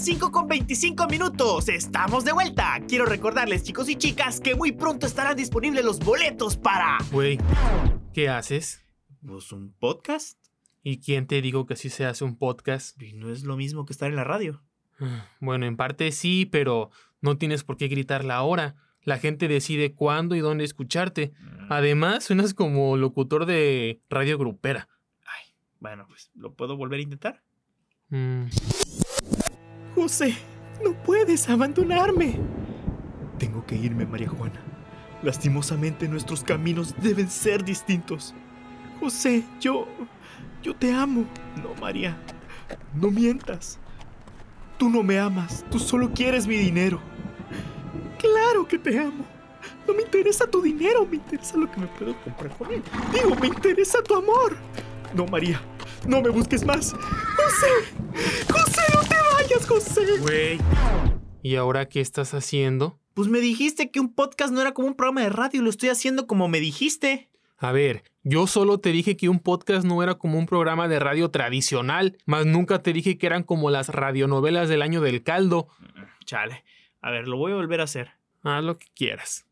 las 5 con 25 minutos. Estamos de vuelta. Quiero recordarles, chicos y chicas, que muy pronto estarán disponibles los boletos para. Güey, ¿qué haces? Pues un podcast. ¿Y quién te dijo que así se hace un podcast? Y no es lo mismo que estar en la radio. Bueno, en parte sí, pero no tienes por qué gritar la hora. La gente decide cuándo y dónde escucharte. Mm. Además, suenas como locutor de radio grupera. Ay, bueno, pues, ¿lo puedo volver a intentar? Mm, José, no puedes abandonarme. Tengo que irme, María Juana. Lastimosamente nuestros caminos deben ser distintos. José, yo... yo te amo. No, María. No mientas. Tú no me amas, tú solo quieres mi dinero. Claro que te amo. No me interesa tu dinero, me interesa lo que me puedo comprar con él. Digo, me interesa tu amor. No, María, no me busques más. José, José, no vayas, José. Güey. ¿Y ahora qué estás haciendo? Pues me dijiste que un podcast no era como un programa de radio y lo estoy haciendo como me dijiste. A ver, yo solo te dije que un podcast no era como un programa de radio tradicional, mas nunca te dije que eran como las radionovelas del año del caldo. Chale. A ver, lo voy a volver a hacer. Haz lo que quieras.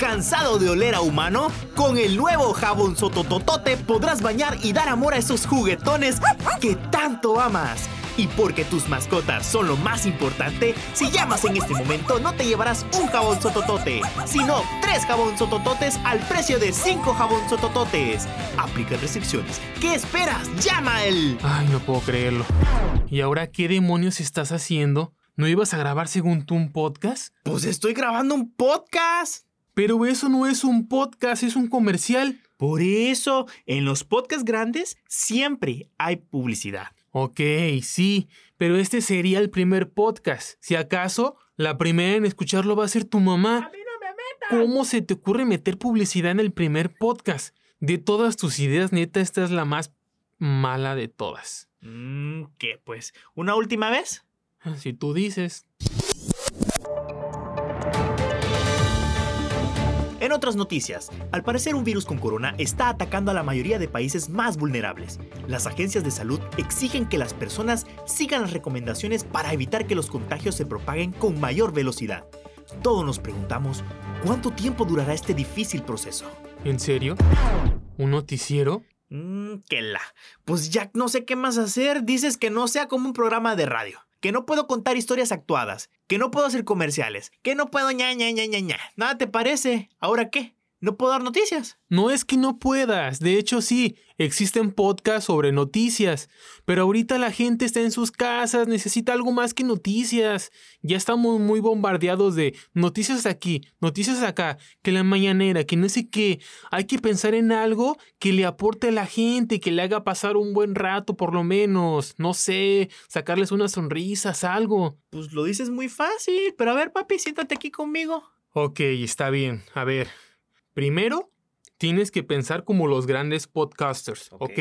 ¿Cansado de oler a humano? Con el nuevo jabón Sotototote podrás bañar y dar amor a esos juguetones que tanto amas. Y porque tus mascotas son lo más importante, si llamas en este momento no te llevarás un jabón sototote, sino tres jabón sotototes al precio de cinco jabón sotototes. Aplica restricciones. ¿Qué esperas? ¡Llama él! Ay, no puedo creerlo. ¿Y ahora qué demonios estás haciendo? ¿No ibas a grabar según tú un podcast? Pues estoy grabando un podcast. Pero eso no es un podcast, es un comercial. Por eso, en los podcasts grandes siempre hay publicidad. Ok, sí, pero este sería el primer podcast. Si acaso, la primera en escucharlo va a ser tu mamá. ¿Cómo se te ocurre meter publicidad en el primer podcast? De todas tus ideas, neta, esta es la más mala de todas. Mm, ¿Qué pues? ¿Una última vez? Si tú dices. En otras noticias, al parecer un virus con corona está atacando a la mayoría de países más vulnerables. Las agencias de salud exigen que las personas sigan las recomendaciones para evitar que los contagios se propaguen con mayor velocidad. Todos nos preguntamos, ¿cuánto tiempo durará este difícil proceso? ¿En serio? ¿Un noticiero? Mmm, que la. Pues ya no sé qué más hacer. Dices que no sea como un programa de radio. Que no puedo contar historias actuadas. Que no puedo hacer comerciales. Que no puedo ña ña ña ña ña. ¿Nada te parece? ¿Ahora qué? ¿No puedo dar noticias? No es que no puedas, de hecho sí, existen podcasts sobre noticias, pero ahorita la gente está en sus casas, necesita algo más que noticias. Ya estamos muy bombardeados de noticias aquí, noticias acá, que la mañanera, que no sé qué. Hay que pensar en algo que le aporte a la gente, que le haga pasar un buen rato por lo menos, no sé, sacarles unas sonrisas, algo. Pues lo dices muy fácil, pero a ver papi, siéntate aquí conmigo. Ok, está bien, a ver. Primero, tienes que pensar como los grandes podcasters, ¿ok?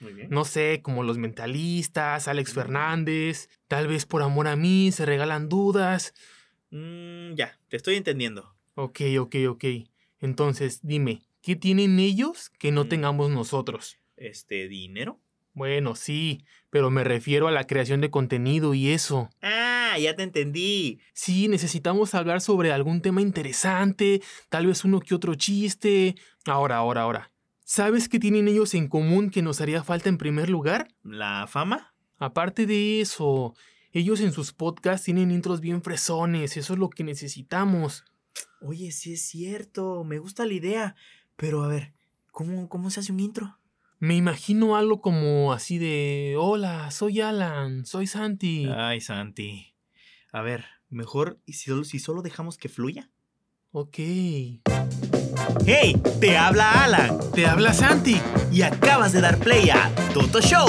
Muy bien. No sé, como los mentalistas, Alex Fernández, tal vez por amor a mí se regalan dudas. Mm, ya, te estoy entendiendo. Ok, ok, ok. Entonces, dime, ¿qué tienen ellos que no Mm. tengamos nosotros? Este, ¿dinero? Bueno, sí, pero me refiero a la creación de contenido y eso. Ah, ya te entendí. Sí, necesitamos hablar sobre algún tema interesante, tal vez uno que otro chiste. Ahora, ahora, ahora. ¿Sabes qué tienen ellos en común que nos haría falta en primer lugar? ¿La fama? Aparte de eso, ellos en sus podcasts tienen intros bien fresones, eso es lo que necesitamos. Oye, sí es cierto, me gusta la idea. Pero a ver, ¿cómo, cómo se hace un intro? Me imagino algo como así de, hola, soy Alan, soy Santi. Ay, Santi. A ver, mejor ¿y si solo, si solo dejamos que fluya. Ok. ¡Hey! Te habla Alan Te habla Santi. y acabas de dar play a Toto Show.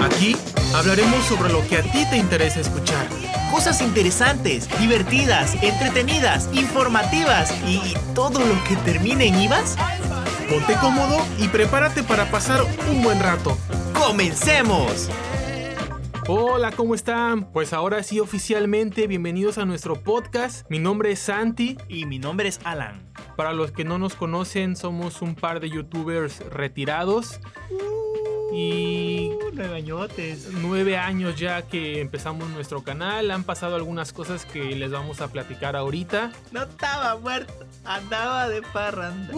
Aquí hablaremos sobre lo que a ti te interesa escuchar. Cosas interesantes, divertidas, entretenidas, informativas y todo lo que termine en IVAS. Ponte cómodo y prepárate para pasar un buen rato. ¡Comencemos! Hola, ¿cómo están? Pues ahora sí, oficialmente, bienvenidos a nuestro podcast. Mi nombre es Santi. Y mi nombre es Alan. Para los que no nos conocen, somos un par de youtubers retirados Y nueve añotes. nueve años ya que empezamos nuestro canal. Han pasado algunas cosas que les vamos a platicar ahorita. No estaba muerto, andaba de parranda.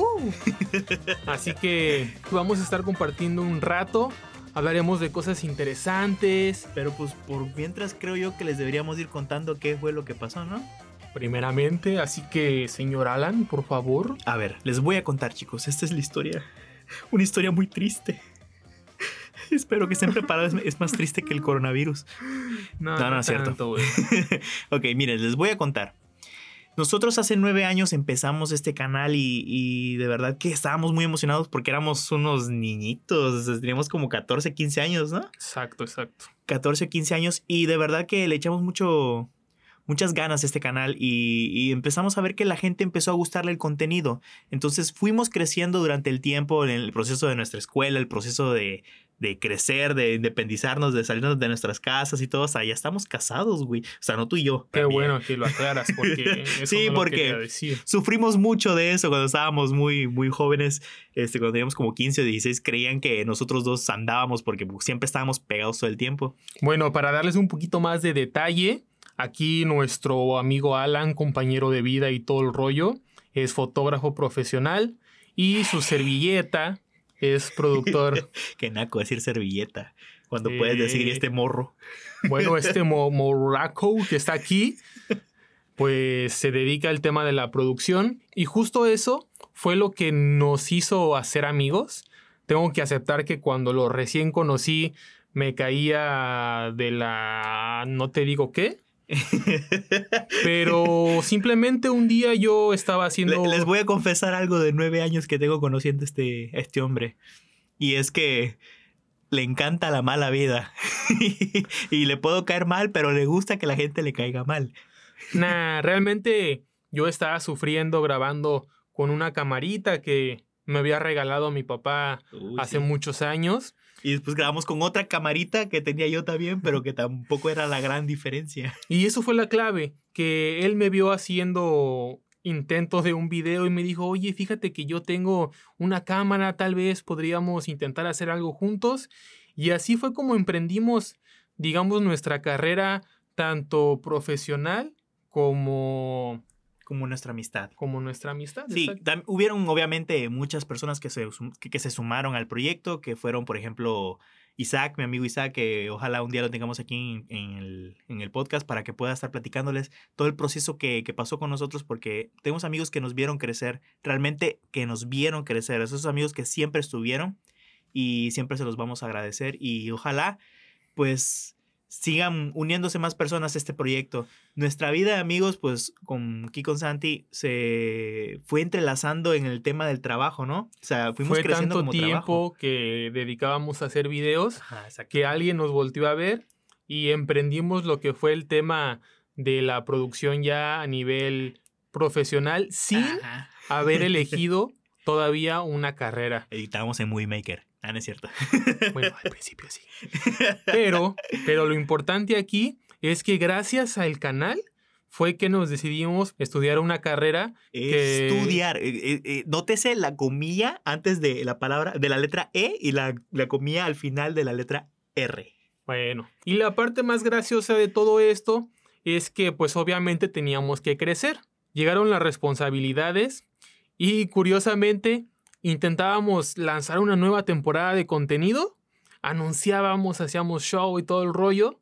Así que vamos a estar compartiendo un rato. Hablaremos de cosas interesantes. Pero pues por mientras creo yo que les deberíamos ir contando qué fue lo que pasó, ¿no? Primeramente, así que, señor Alan, por favor. A ver, les voy a contar, chicos. Esta es la historia. Una historia muy triste. Espero que estén preparados. Es más triste que el coronavirus. No, No, no es cierto. tanto, ok, miren, les voy a contar. Nosotros hace nueve años empezamos este canal y, y de verdad que estábamos muy emocionados porque éramos unos niñitos. Teníamos como 14, 15 años, ¿no? Exacto, exacto. 14, 15 años y de verdad que le echamos mucho, muchas ganas a este canal y, y empezamos a ver que la gente empezó a gustarle el contenido. Entonces fuimos creciendo durante el tiempo en el proceso de nuestra escuela, el proceso de, de crecer, de independizarnos, de salirnos de nuestras casas y todo. O sea, ya estamos casados, güey. O sea, no tú y yo. Qué también. bueno que lo aclaras porque eso Sí, no porque- decir. Sufrimos mucho de eso cuando estábamos muy, muy jóvenes. Este, cuando teníamos como 15 o 16, creían que nosotros dos andábamos porque siempre estábamos pegados todo el tiempo. Bueno, para darles un poquito más de detalle, aquí nuestro amigo Alan, compañero de vida y todo el rollo, es fotógrafo profesional y su servilleta es productor. Que naco decir servilleta. Cuando puedes decir este morro. Bueno, este mo- morraco que está aquí, pues se dedica al tema de la producción y justo eso fue lo que nos hizo hacer amigos. Tengo que aceptar que cuando lo recién conocí me caía de la no te digo qué, pero simplemente un día yo estaba haciendo Le- Les voy a confesar algo de nueve años que tengo conociendo a este, este hombre. Y es que le encanta la mala vida. y le puedo caer mal, pero le gusta que la gente le caiga mal. Nah, realmente yo estaba sufriendo grabando con una camarita que me había regalado mi papá Uy, hace sí. muchos años. Y después grabamos con otra camarita que tenía yo también, pero que tampoco era la gran diferencia. Y eso fue la clave, que él me vio haciendo intentos de un video y me dijo, oye, fíjate que yo tengo una cámara, tal vez podríamos intentar hacer algo juntos. Y así fue como emprendimos, digamos, nuestra carrera tanto profesional como, Como nuestra amistad. como nuestra amistad. Sí, hubieron obviamente muchas personas que se, que se sumaron al proyecto, que fueron, por ejemplo, Isaac, mi amigo Isaac, que ojalá un día lo tengamos aquí en, en el, en el podcast para que pueda estar platicándoles todo el proceso que, que pasó con nosotros, porque tenemos amigos que nos vieron crecer, realmente que nos vieron crecer, esos amigos que siempre estuvieron y siempre se los vamos a agradecer y ojalá pues sigan uniéndose más personas a este proyecto. Nuestra vida de amigos, pues con con Santi, se fue entrelazando en el tema del trabajo, ¿no? O sea, fuimos Fue creciendo tanto como tiempo trabajo. que dedicábamos a hacer videos Ajá, que alguien nos volvió a ver y emprendimos lo que fue el tema de la producción ya a nivel profesional sin Ajá. haber elegido todavía una carrera. Editábamos en Movie Maker. Ah, no es cierto. Bueno, al principio sí. Pero, pero lo importante aquí es que gracias al canal fue que nos decidimos estudiar una carrera que- Estudiar. Eh, eh, eh, nótese la comilla antes de la palabra, de la letra E y la, la comilla al final de la letra R. Bueno, y la parte más graciosa de todo esto es que pues obviamente teníamos que crecer. Llegaron las responsabilidades y curiosamente intentábamos lanzar una nueva temporada de contenido, anunciábamos, hacíamos show y todo el rollo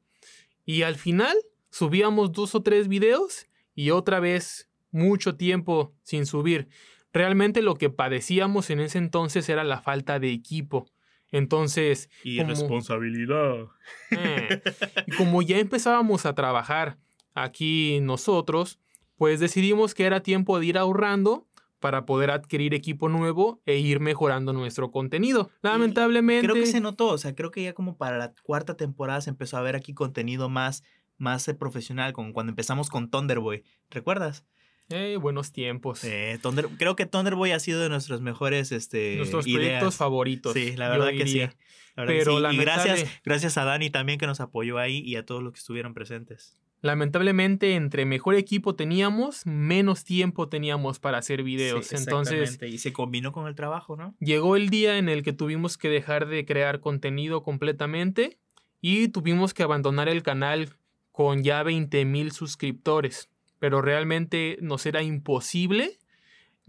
y al final subíamos dos o tres videos y otra vez mucho tiempo sin subir. Realmente lo que padecíamos en ese entonces era la falta de equipo. Entonces, Y Como- responsabilidad. eh, Y como ya empezábamos a trabajar aquí nosotros, pues decidimos que era tiempo de ir ahorrando para poder adquirir equipo nuevo e ir mejorando nuestro contenido. Lamentablemente, Creo que se notó, o sea, creo que ya como para la cuarta temporada se empezó a ver aquí contenido más, más eh, profesional, como cuando empezamos con Thunderboy. ¿Recuerdas? eh, buenos tiempos. Eh, Thunder- creo que Thunderboy ha sido de nuestros mejores este, Nuestros ideas. proyectos favoritos. Sí, la verdad que sí. La verdad que Pero sí. Y gracias, gracias a Dani también que nos apoyó ahí y a todos los que estuvieron presentes. Lamentablemente entre mejor equipo teníamos, menos tiempo teníamos para hacer videos. Sí, Entonces y se combinó con el trabajo, ¿no? llegó el día en el que tuvimos que dejar de crear contenido completamente y tuvimos que abandonar el canal con ya 20 mil suscriptores. Pero realmente nos era imposible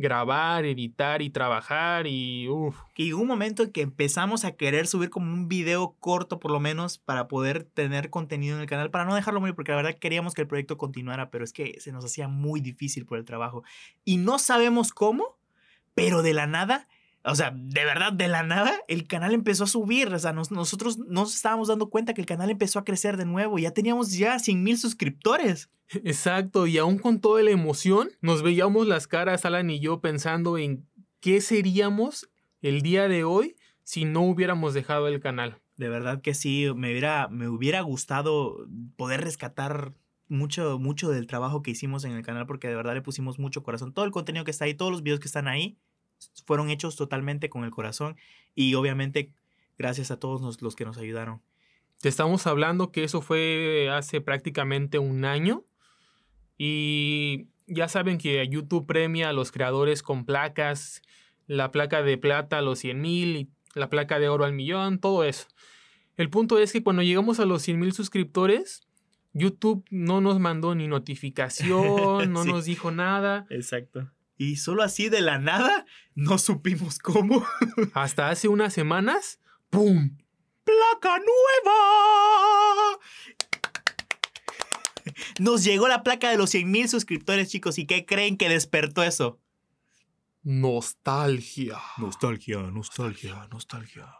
grabar, editar y trabajar y uff. Y un momento en que empezamos a querer subir como un video corto por lo menos para poder tener contenido en el canal, para no dejarlo morir, porque la verdad queríamos que el proyecto continuara, pero es que se nos hacía muy difícil por el trabajo. Y no sabemos cómo, pero de la nada, o sea, de verdad, de la nada, el canal empezó a subir. O sea, nos- nosotros nos estábamos dando cuenta que el canal empezó a crecer de nuevo. Ya teníamos ya 100 mil suscriptores. Exacto, y aún con toda la emoción, nos veíamos las caras, Alan y yo, pensando en qué seríamos el día de hoy si no hubiéramos dejado el canal. De verdad que sí, me hubiera, me hubiera gustado poder rescatar mucho, mucho del trabajo que hicimos en el canal porque de verdad le pusimos mucho corazón. Todo el contenido que está ahí, todos los videos que están ahí, fueron hechos totalmente con el corazón y obviamente gracias a todos los, los que nos ayudaron. Te estamos hablando que eso fue hace prácticamente un año y ya saben que YouTube premia a los creadores con placas, la placa de plata a los 100 mil y la placa de oro al millón, todo eso. El punto es que cuando llegamos a los 100 mil suscriptores, YouTube no nos mandó ni notificación, no Sí. nos dijo nada. Exacto. Y solo así de la nada, no supimos cómo. Hasta hace unas semanas, ¡pum! ¡Placa nueva! Nos llegó la placa de los 100 mil suscriptores, chicos. ¿Y qué creen que despertó eso? Nostalgia. Nostalgia, nostalgia, nostalgia.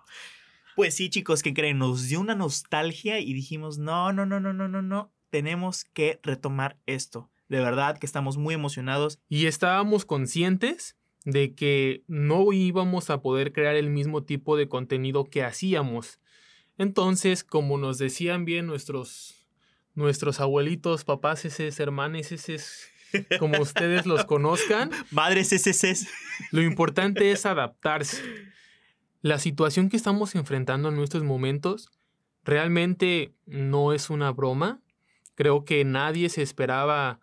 Pues sí, chicos, ¿qué creen? Nos dio una nostalgia y dijimos, no, no, no, no, no, no, no. Tenemos que retomar esto. De verdad que estamos muy emocionados. Y estábamos conscientes de que no íbamos a poder crear el mismo tipo de contenido que hacíamos. Entonces, como nos decían bien nuestros, nuestros abuelitos, papás, eses, hermanes, eses, como ustedes los conozcan, Madres SSS. lo importante es adaptarse. La situación que estamos enfrentando en estos momentos realmente no es una broma. Creo que nadie se esperaba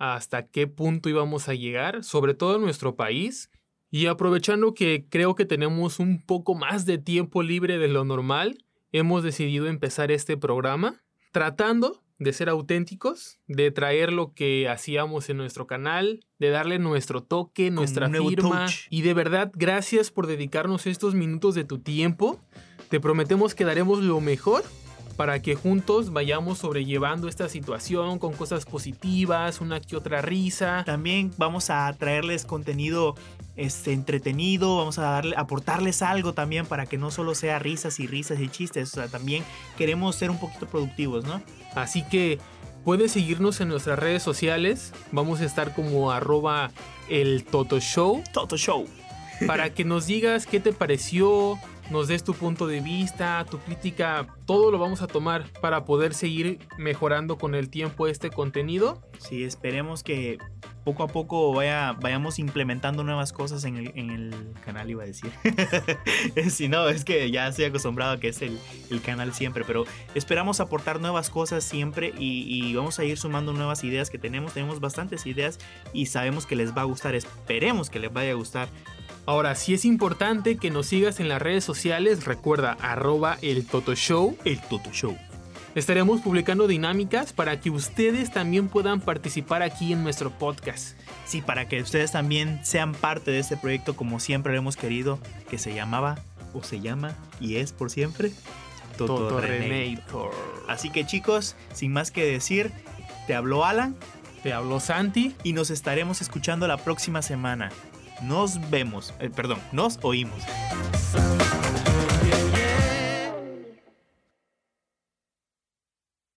hasta qué punto íbamos a llegar, sobre todo en nuestro país. Y aprovechando que creo que tenemos un poco más de tiempo libre de lo normal, hemos decidido empezar este programa tratando de ser auténticos, de traer lo que hacíamos en nuestro canal, de darle nuestro toque, nuestra firma. touch. Y de verdad, gracias por dedicarnos estos minutos de tu tiempo. Te prometemos que daremos lo mejor para que juntos vayamos sobrellevando esta situación con cosas positivas, una que otra risa. También vamos a traerles contenido este, entretenido, vamos a darle, aportarles algo también para que no solo sea risas y risas y chistes, o sea, también queremos ser un poquito productivos, ¿no? Así que puedes seguirnos en nuestras redes sociales. Vamos a estar como arroba el Toto Show Toto Show. para que nos digas qué te pareció, nos des tu punto de vista, tu crítica, todo lo vamos a tomar para poder seguir mejorando con el tiempo este contenido. Sí, esperemos que poco a poco vaya, vayamos implementando nuevas cosas en el, canal, iba a decir. si no, es que ya estoy acostumbrado a que es el, el canal siempre, pero esperamos aportar nuevas cosas siempre y vamos a ir sumando nuevas ideas que tenemos. Tenemos bastantes ideas y sabemos que les va a gustar, esperemos que les vaya a gustar. Ahora, si es importante que nos sigas en las redes sociales, recuerda arroba el Toto Show. El Toto Show. Estaremos publicando dinámicas para que ustedes también puedan participar aquí en nuestro podcast. Sí, para que ustedes también sean parte de este proyecto como siempre lo hemos querido, que se llamaba o se llama y es por siempre Toto René. Renator. Así que chicos, sin más que decir, te habló Alan Te habló Santi. y nos estaremos escuchando la próxima semana. Nos vemos, eh, perdón, nos oímos.